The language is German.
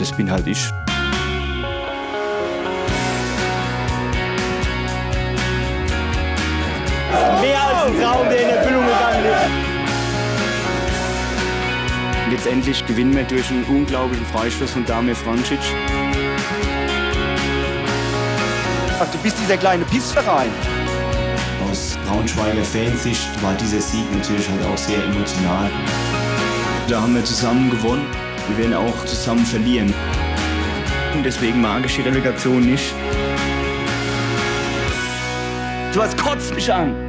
das bin halt ich. Mehr als ein Traum, der in Erfüllung gegangen ist. Letztendlich gewinnen wir durch einen unglaublichen Freistoß von Damir Francic. Ach, du bist dieser kleine Pissverein. Aus Braunschweiger Fansicht war dieser Sieg natürlich halt auch sehr emotional. Da haben wir zusammen gewonnen. Wir werden auch zusammen verlieren. Und deswegen mag ich die Relegation nicht. Hast kotzt mich an.